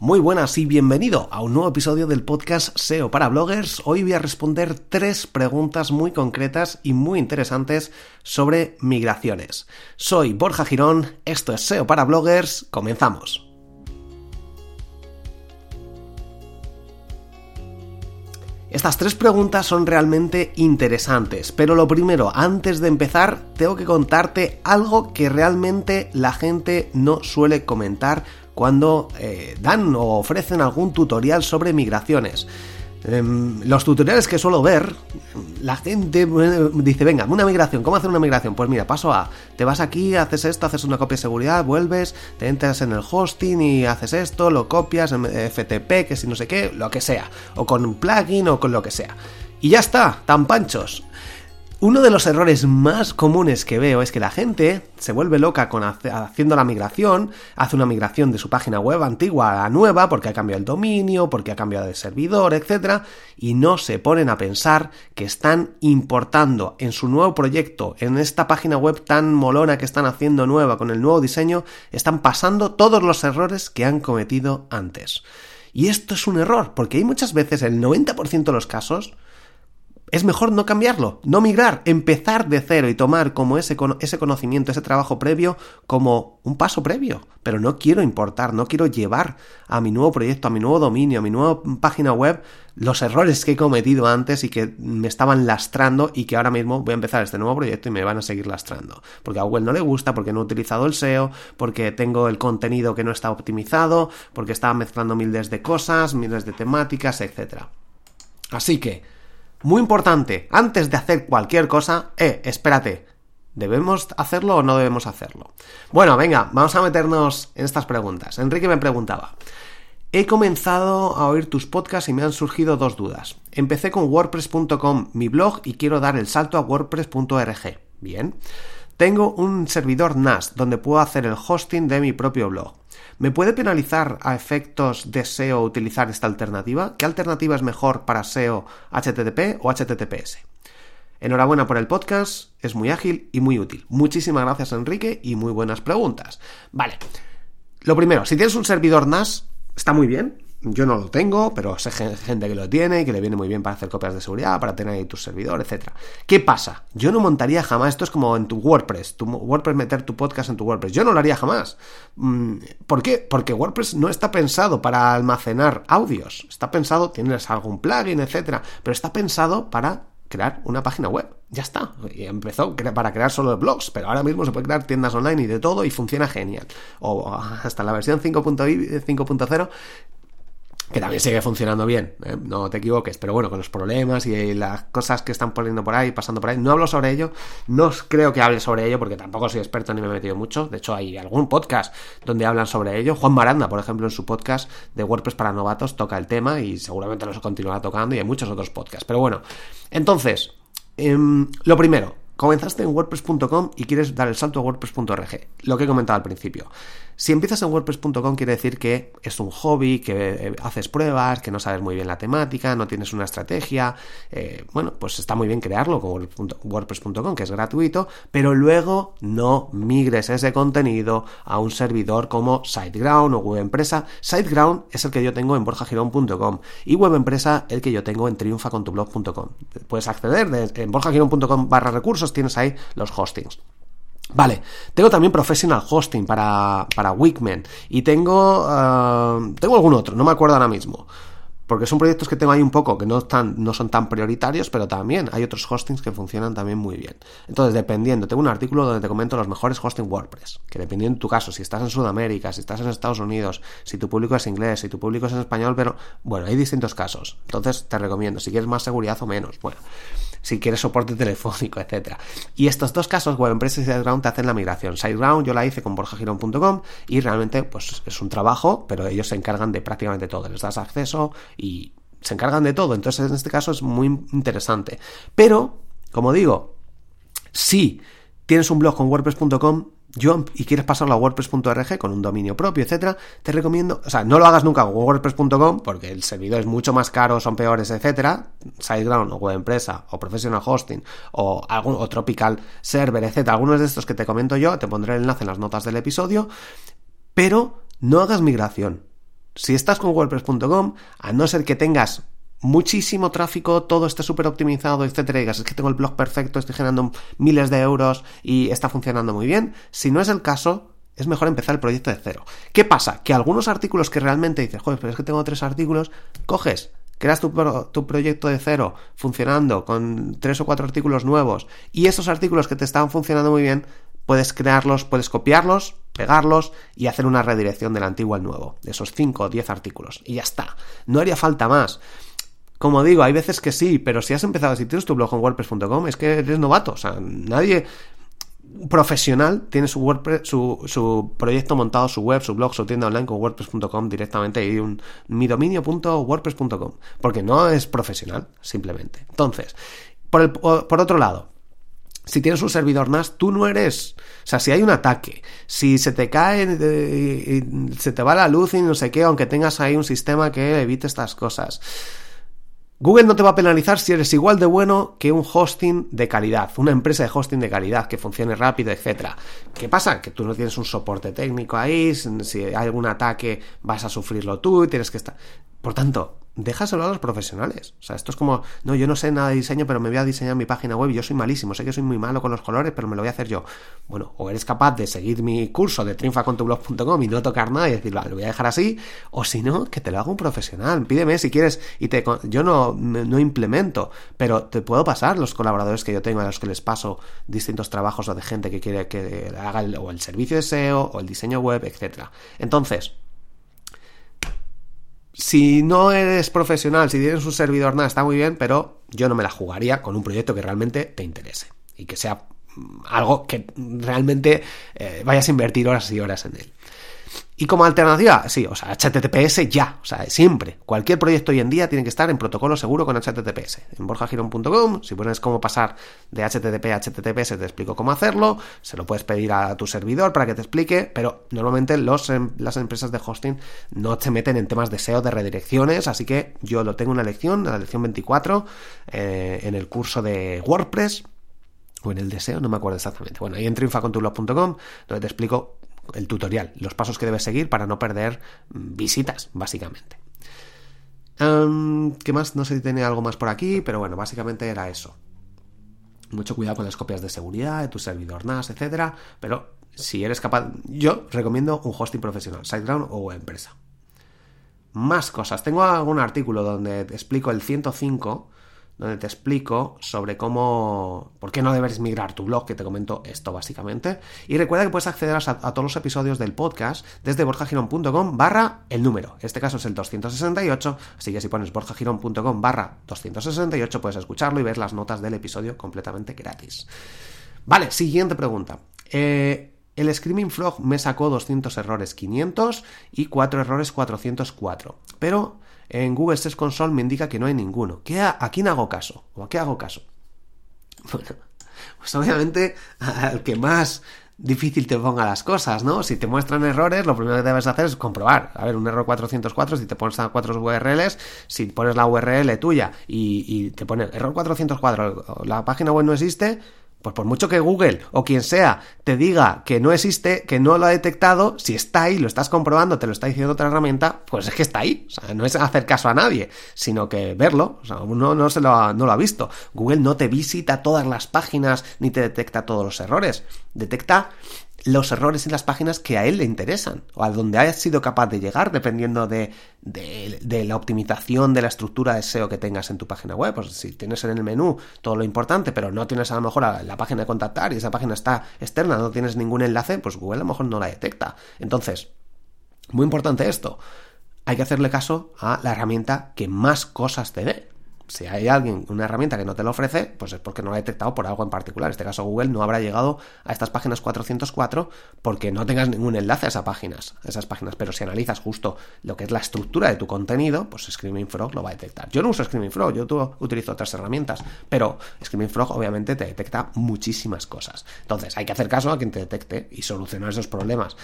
Muy buenas y bienvenido a un nuevo episodio del podcast SEO para bloggers. Hoy voy a responder tres preguntas muy concretas y muy interesantes sobre migraciones. Soy Borja Girón, esto es SEO para bloggers, comenzamos. Estas tres preguntas son realmente interesantes, pero lo primero, antes de empezar, tengo que contarte algo que realmente la gente no suele comentar cuando eh, dan o ofrecen algún tutorial sobre migraciones. Em, los tutoriales que suelo ver, la gente dice, venga, una migración, ¿cómo hacer una migración? Pues mira, paso A, te vas aquí, haces esto, haces una copia de seguridad, vuelves, te entras en el hosting y haces esto, lo copias en FTP, que si no sé qué, lo que sea, o con un plugin o con lo que sea. Y ya está, tan panchos. Uno de los errores más comunes que veo es que la gente se vuelve loca con haciendo la migración, hace una migración de su página web antigua a la nueva porque ha cambiado el dominio, porque ha cambiado de servidor, etc. Y no se ponen a pensar que están importando en su nuevo proyecto, en esta página web tan molona que están haciendo nueva con el nuevo diseño, están pasando todos los errores que han cometido antes. Y esto es un error, porque hay muchas veces, el 90% de los casos, es mejor no cambiarlo, no migrar, empezar de cero y tomar como ese, ese conocimiento, ese trabajo previo como un paso previo. Pero no quiero importar, no quiero llevar a mi nuevo proyecto, a mi nuevo dominio, a mi nueva página web los errores que he cometido antes y que me estaban lastrando y que ahora mismo voy a empezar este nuevo proyecto y me van a seguir lastrando. Porque a Google no le gusta, porque no he utilizado el SEO, porque tengo el contenido que no está optimizado, porque estaba mezclando miles de cosas, miles de temáticas, etc. Así que, muy importante, antes de hacer cualquier cosa, eh, espérate, ¿debemos hacerlo o no debemos hacerlo? Bueno, venga, vamos a meternos en estas preguntas. Enrique me preguntaba, he comenzado a oír tus podcasts y me han surgido dos dudas. Empecé con wordpress.com, mi blog, y quiero dar el salto a wordpress.org. Bien. Tengo un servidor NAS donde puedo hacer el hosting de mi propio blog. ¿Me puede penalizar a efectos de SEO utilizar esta alternativa? ¿Qué alternativa es mejor para SEO HTTP o HTTPS? Enhorabuena por el podcast, es muy ágil y muy útil. Muchísimas gracias Enrique y muy buenas preguntas. Vale, lo primero, si tienes un servidor NAS, está muy bien, yo no lo tengo, pero sé gente que lo tiene y que le viene muy bien para hacer copias de seguridad, para tener ahí tu servidor, etc. ¿Qué pasa? Yo no montaría jamás, esto es como en tu WordPress, tu WordPress meter tu podcast en tu WordPress. Yo no lo haría jamás. Mm, ¿Por qué? Porque WordPress no está pensado para almacenar audios. Está pensado, tienes algún plugin, etc. Pero está pensado para crear una página web. Ya está. Empezó para crear solo blogs, pero ahora mismo se puede crear tiendas online y de todo y funciona genial. O hasta la versión 5.0 que también sigue funcionando bien, ¿eh? no te equivoques, pero bueno, con los problemas y las cosas que están poniendo por ahí, pasando por ahí, no hablo sobre ello, no creo que hable sobre ello porque tampoco soy experto ni me he metido mucho, de hecho hay algún podcast donde hablan sobre ello, Juan Maranda, por ejemplo, en su podcast de WordPress para novatos toca el tema y seguramente lo continuará tocando y hay muchos otros podcasts, pero bueno, entonces, em, lo primero, comenzaste en wordpress.com y quieres dar el salto a wordpress.org, lo que he comentado al principio. Si empiezas en WordPress.com quiere decir que es un hobby, que eh, haces pruebas, que no sabes muy bien la temática, no tienes una estrategia. Eh, bueno, pues está muy bien crearlo con WordPress.com, que es gratuito, pero luego no migres ese contenido a un servidor como SiteGround o WebEmpresa. SiteGround es el que yo tengo en borjagirón.com y WebEmpresa el que yo tengo en triunfacontublog.com. Puedes acceder en borjagirón.com barra recursos, tienes ahí los hostings. Vale, tengo también Professional Hosting para, para Wigman y tengo, uh, tengo algún otro, no me acuerdo ahora mismo. Porque son proyectos que tengo ahí un poco que no, están, no son tan prioritarios, pero también hay otros hostings que funcionan también muy bien. Entonces, dependiendo, tengo un artículo donde te comento los mejores hosting WordPress, que dependiendo de tu caso, si estás en Sudamérica, si estás en Estados Unidos, si tu público es inglés, si tu público es en español, pero bueno, hay distintos casos. Entonces, te recomiendo, si quieres más seguridad o menos. Bueno si quieres soporte telefónico, etcétera. Y estos dos casos, WebEmpresa y SiteGround, te hacen la migración. SiteGround yo la hice con borjagirón.com y realmente pues es un trabajo, pero ellos se encargan de prácticamente todo. Les das acceso y se encargan de todo. Entonces en este caso es muy interesante. Pero, como digo, si tienes un blog con WordPress.com, y quieres pasarlo a WordPress.org con un dominio propio, etcétera, te recomiendo, o sea, no lo hagas nunca con WordPress.com porque el servidor es mucho más caro, son peores, etcétera, SiteGround o WebEmpresa o Professional Hosting o algún o Tropical Server, etcétera, algunos de estos que te comento yo, te pondré el enlace en las notas del episodio, pero no hagas migración. Si estás con WordPress.com, a no ser que tengas muchísimo tráfico, todo esté súper optimizado, etcétera, y digas, es que tengo el blog perfecto, estoy generando miles de euros y está funcionando muy bien. Si no es el caso, es mejor empezar el proyecto de cero. ¿Qué pasa? Que algunos artículos que realmente dices, joder, pero es que tengo tres artículos, coges, creas tu, tu, proyecto de cero funcionando con tres o cuatro artículos nuevos y esos artículos que te estaban funcionando muy bien, puedes crearlos, puedes copiarlos, pegarlos y hacer una redirección del antiguo al nuevo, de esos cinco o diez artículos. Y ya está. No haría falta más. Como digo, hay veces que sí, pero si has empezado, si tienes tu blog en WordPress.com, es que eres novato. O sea, nadie profesional tiene su, WordPress, su, su, proyecto montado, su web, su blog, su tienda online con WordPress.com directamente y un mi dominio.wordpress.com. Porque no es profesional, simplemente. Entonces, por, el, por otro lado, si tienes un servidor NAS, tú no eres. O sea, si hay un ataque, si se te cae, eh, se te va la luz y no sé qué, aunque tengas ahí un sistema que evite estas cosas. Google no te va a penalizar si eres igual de bueno que un hosting de calidad, una empresa de hosting de calidad que funcione rápido, etc. ¿Qué pasa? Que tú no tienes un soporte técnico ahí, si hay algún ataque vas a sufrirlo tú y tienes que estar... Por tanto, déjaselo a los profesionales. O sea, esto es como, no, yo no sé nada de diseño, pero me voy a diseñar mi página web y yo soy malísimo, sé que soy muy malo con los colores, pero me lo voy a hacer yo. Bueno, o eres capaz de seguir mi curso de triunfacontublog.com y no tocar nada y decir, vale, lo voy a dejar así, o si no, que te lo haga un profesional. Pídeme si quieres y te yo no, no implemento, pero te puedo pasar los colaboradores que yo tengo a los que les paso distintos trabajos o de gente que quiere que haga el, o el servicio de SEO o el diseño web, etcétera. Entonces, si no eres profesional, si tienes un servidor, nada, está muy bien, pero yo no me la jugaría con un proyecto que realmente te interese y que sea mm, algo que realmente eh, vayas a invertir horas y horas en él. Y como alternativa, sí, o sea, HTTPS ya, o sea, siempre. Cualquier proyecto hoy en día tiene que estar en protocolo seguro con HTTPS. En borjagirón.com, si pones cómo pasar de HTTP a HTTPS, te explico cómo hacerlo. Se lo puedes pedir a tu servidor para que te explique, pero normalmente los, em, las empresas de hosting no te meten en temas de SEO, de redirecciones, así que yo lo tengo en una lección, la lección 24, eh, en el curso de WordPress o en el deseo, no me acuerdo exactamente. Bueno, ahí en triunfacontublog.com, donde te explico el tutorial, los pasos que debes seguir para no perder visitas, básicamente. ¿Qué más? No sé si tiene algo más por aquí, pero bueno, básicamente era eso. Mucho cuidado con las copias de seguridad de tu servidor NAS, etcétera, pero si eres capaz, yo recomiendo un hosting profesional, SiteGround o empresa. Más cosas. Tengo algún artículo donde explico el 105 donde te explico sobre cómo, por qué no debes migrar tu blog, que te comento esto básicamente. Y recuerda que puedes acceder a, todos los episodios del podcast desde borjagirón.com barra el número. Este caso es el 268, así que si pones borjagirón.com barra 268 puedes escucharlo y ver las notas del episodio completamente gratis. Vale, siguiente pregunta. Eh, el Screaming Frog me sacó 200 errores 500 y 4 errores 404. Pero en Google Search Console me indica que no hay ninguno. ¿Qué a, quién hago caso? ¿O a qué hago caso? Bueno, pues obviamente al que más difícil te ponga las cosas, ¿no? Si te muestran errores, lo primero que debes hacer es comprobar. A ver, un error 404, si te pones a cuatro URLs, si pones la URL tuya y, y te pone error 404, la página web no existe, pues por mucho que Google o quien sea te diga que no existe, que no lo ha detectado, si está ahí, lo estás comprobando, te lo está diciendo otra herramienta, pues es que está ahí. O sea, no es hacer caso a nadie, sino que verlo. O sea, uno no, se lo ha, no lo ha visto. Google no te visita todas las páginas ni te detecta todos los errores. Detecta los errores en las páginas que a él le interesan o a donde haya sido capaz de llegar dependiendo de, de, la optimización de la estructura de SEO que tengas en tu página web. Pues si tienes en el menú todo lo importante, pero no tienes a lo mejor la, la página de contactar y esa página está externa, no tienes ningún enlace, pues Google a lo mejor no la detecta. Entonces, muy importante esto. Hay que hacerle caso a la herramienta que más cosas te dé si hay alguien, una herramienta que no te lo ofrece, pues es porque no lo ha detectado por algo en particular. En este caso, Google no habrá llegado a estas páginas 404 porque no tengas ningún enlace a esas páginas, esas páginas. Pero si analizas justo lo que es la estructura de tu contenido, pues Screaming Frog lo va a detectar. Yo no uso Screaming Frog, yo utilizo otras herramientas, pero Screaming Frog obviamente te detecta muchísimas cosas. Entonces, hay que hacer caso a quien te detecte y solucionar esos problemas.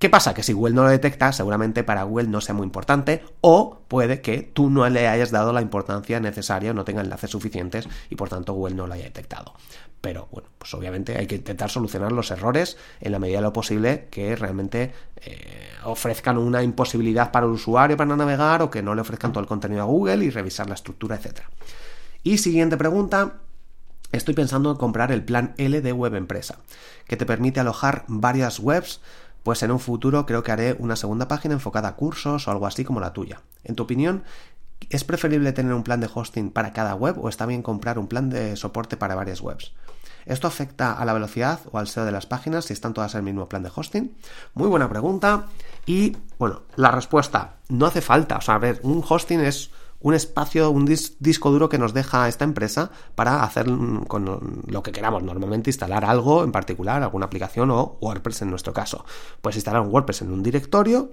¿Qué pasa? Que si Google no lo detecta, seguramente para Google no sea muy importante o puede que tú no le hayas dado la importancia necesaria, no tenga enlaces suficientes y por tanto Google no lo haya detectado. Pero bueno, pues obviamente hay que intentar solucionar los errores en la medida de lo posible que realmente eh, ofrezcan una imposibilidad para el usuario para navegar o que no le ofrezcan todo el contenido a Google y revisar la estructura, etc. Y siguiente pregunta, estoy pensando en comprar el plan L de Web Empresa, que te permite alojar varias webs pues en un futuro creo que haré una segunda página enfocada a cursos o algo así como la tuya. En tu opinión, ¿es preferible tener un plan de hosting para cada web o está bien comprar un plan de soporte para varias webs? ¿Esto afecta a la velocidad o al SEO de las páginas si están todas en el mismo plan de hosting? Muy buena pregunta. Y bueno, la respuesta, no hace falta. O sea, a ver, un hosting es un espacio, un disco duro que nos deja esta empresa para hacer con lo que queramos. Normalmente instalar algo en particular, alguna aplicación o WordPress en nuestro caso. Puedes instalar un WordPress en un directorio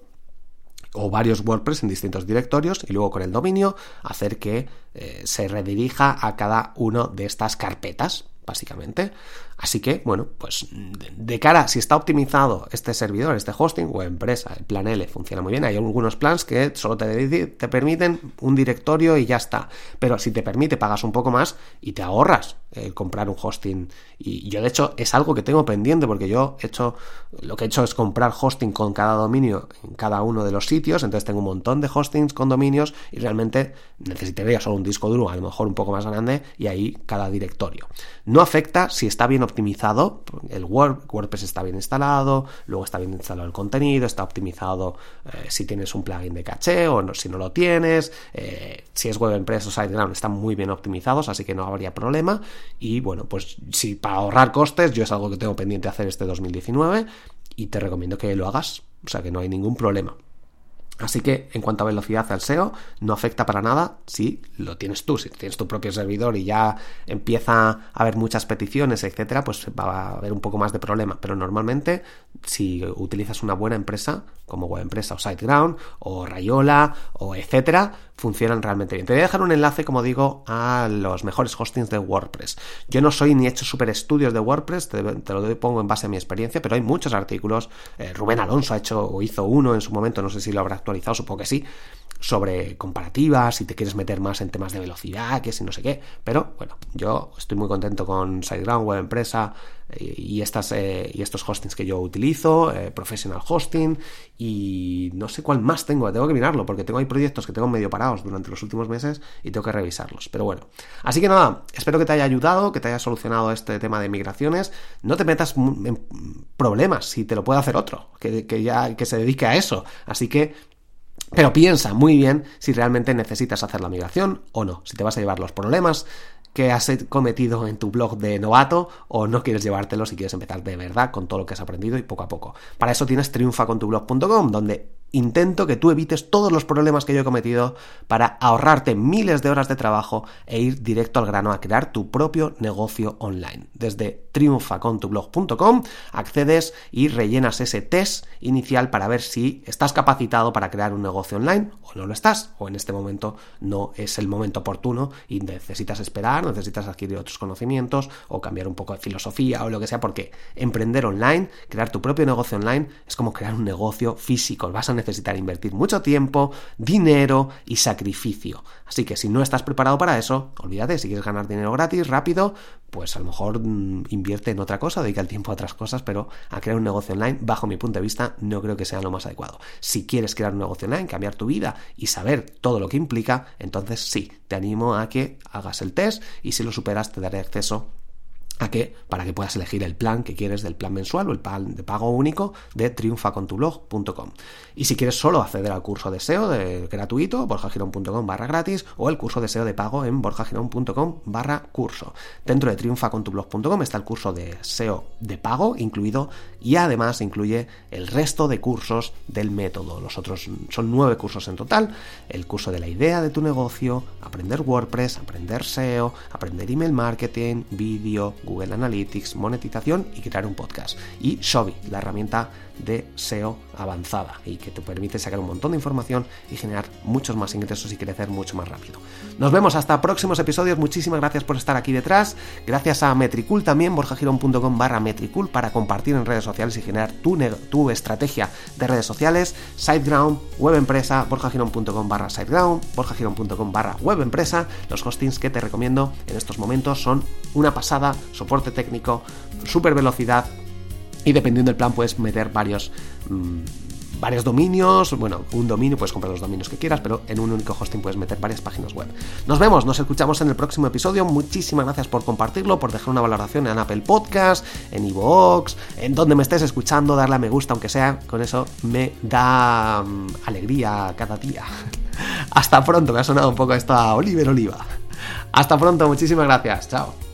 o varios WordPress en distintos directorios y luego con el dominio hacer que eh, se redirija a cada uno de estas carpetas básicamente. Así que, bueno, pues de cara, si está optimizado este servidor, este hosting o empresa, el plan L funciona muy bien. Hay algunos plans que solo te, te permiten un directorio y ya está. Pero si te permite, pagas un poco más y te ahorras el comprar un hosting. Y yo, de hecho, es algo que tengo pendiente porque yo he hecho, lo que he hecho es comprar hosting con cada dominio en cada uno de los sitios. Entonces tengo un montón de hostings con dominios y realmente necesitaría solo un disco duro, a lo mejor un poco más grande, y ahí cada directorio. No afecta si está bien optimizado, el WordPress está bien instalado, luego está bien instalado el contenido, está optimizado eh, si tienes un plugin de caché o si no lo tienes, eh, si es WebEmpress o SiteGround están muy bien optimizados, así que no habría problema. Y bueno, pues si para ahorrar costes, yo es algo que tengo pendiente hacer este 2019 y te recomiendo que lo hagas, o sea que no hay ningún problema. Así que en cuanto a velocidad al SEO, no afecta para nada si lo tienes tú, si tienes tu propio servidor y ya empieza a haber muchas peticiones, etcétera, pues va a haber un poco más de problema. Pero normalmente, si utilizas una buena empresa, como Web Empresa o SiteGround, o Rayola, o etcétera, funcionan realmente bien. Te voy a dejar un enlace, como digo, a los mejores hostings de WordPress. Yo no soy ni he hecho super estudios de WordPress, te, lo pongo en base a mi experiencia, pero hay muchos artículos. Eh, Rubén Alonso ha hecho o hizo uno en su momento, no sé si lo habrá actualizado, supongo que sí, sobre comparativas, si te quieres meter más en temas de velocidad, que si no sé qué. Pero bueno, yo estoy muy contento con SiteGround, Web Empresa eh, y, estas, eh, y estos hostings que yo utilizo, eh, Professional Hosting y no sé cuál más tengo, tengo que mirarlo porque tengo ahí proyectos que tengo medio parados durante los últimos meses y tengo que revisarlos. Pero bueno, así que nada, espero que te haya ayudado, que te haya solucionado este tema de migraciones. No te metas en problemas si te lo puede hacer otro, que, que ya que se dedique a eso. Así que pero piensa muy bien si realmente necesitas hacer la migración o no, si te vas a llevar los problemas que has cometido en tu blog de novato o no quieres llevártelo si quieres empezar de verdad con todo lo que has aprendido y poco a poco. Para eso tienes triunfacontublog.com, donde intento que tú evites todos los problemas que yo he cometido para ahorrarte miles de horas de trabajo e ir directo al grano a crear tu propio negocio online. Desde triunfacontublog.com accedes y rellenas ese test inicial para ver si estás capacitado para crear un negocio online o no lo estás, o en este momento no es el momento oportuno y necesitas esperar, necesitas adquirir otros conocimientos o cambiar un poco de filosofía o lo que sea, porque emprender online, crear tu propio negocio online es como crear un negocio físico, necesitar invertir mucho tiempo, dinero y sacrificio. Así que si no estás preparado para eso, olvídate, si quieres ganar dinero gratis, rápido, pues a lo mejor mm, invierte en otra cosa, dedica el tiempo a otras cosas, pero a crear un negocio online, bajo mi punto de vista, no creo que sea lo más adecuado. Si quieres crear un negocio online, cambiar tu vida y saber todo lo que implica, entonces sí, te animo a que hagas el test y si lo superas te daré acceso a que para que puedas elegir el plan que quieres del plan mensual o el plan de pago único de triunfacontublog.com. Y si quieres solo acceder al curso de SEO de, gratuito, borjagirón.com barra gratis o el curso de SEO de pago en borjagirón.com barra curso. Dentro de triunfacontublog.com está el curso de SEO de pago incluido y además incluye el resto de cursos del método. Los otros son nueve cursos en total. El curso de la idea de tu negocio, aprender WordPress, aprender SEO, aprender email marketing, vídeo, Google Analytics, monetización y crear un podcast. Y Shobi, la herramienta de SEO avanzada y que te permite sacar un montón de información y generar muchos más ingresos y crecer mucho más rápido. Nos vemos hasta próximos episodios. Muchísimas gracias por estar aquí detrás. Gracias a Metricool también, borjagirón.com barra Metricool para compartir en redes sociales y generar tu, estrategia de redes sociales. SiteGround, web empresa, borjagirón.com barra SiteGround, borjagirón.com barra web empresa. Los hostings que te recomiendo en estos momentos son una pasada, soporte técnico, super velocidad y dependiendo del plan puedes meter varios... Mm, varios dominios, bueno, un dominio, puedes comprar los dominios que quieras, pero en un único hosting puedes meter varias páginas web. Nos vemos, nos escuchamos en el próximo episodio. Muchísimas gracias por compartirlo, por dejar una valoración en Apple Podcast, en iVoox, en donde me estés escuchando, darle a me gusta, aunque sea, con eso me da mm, alegría cada día. Hasta pronto, me ha sonado un poco esta Oliver Oliva. Hasta pronto, muchísimas gracias, chao.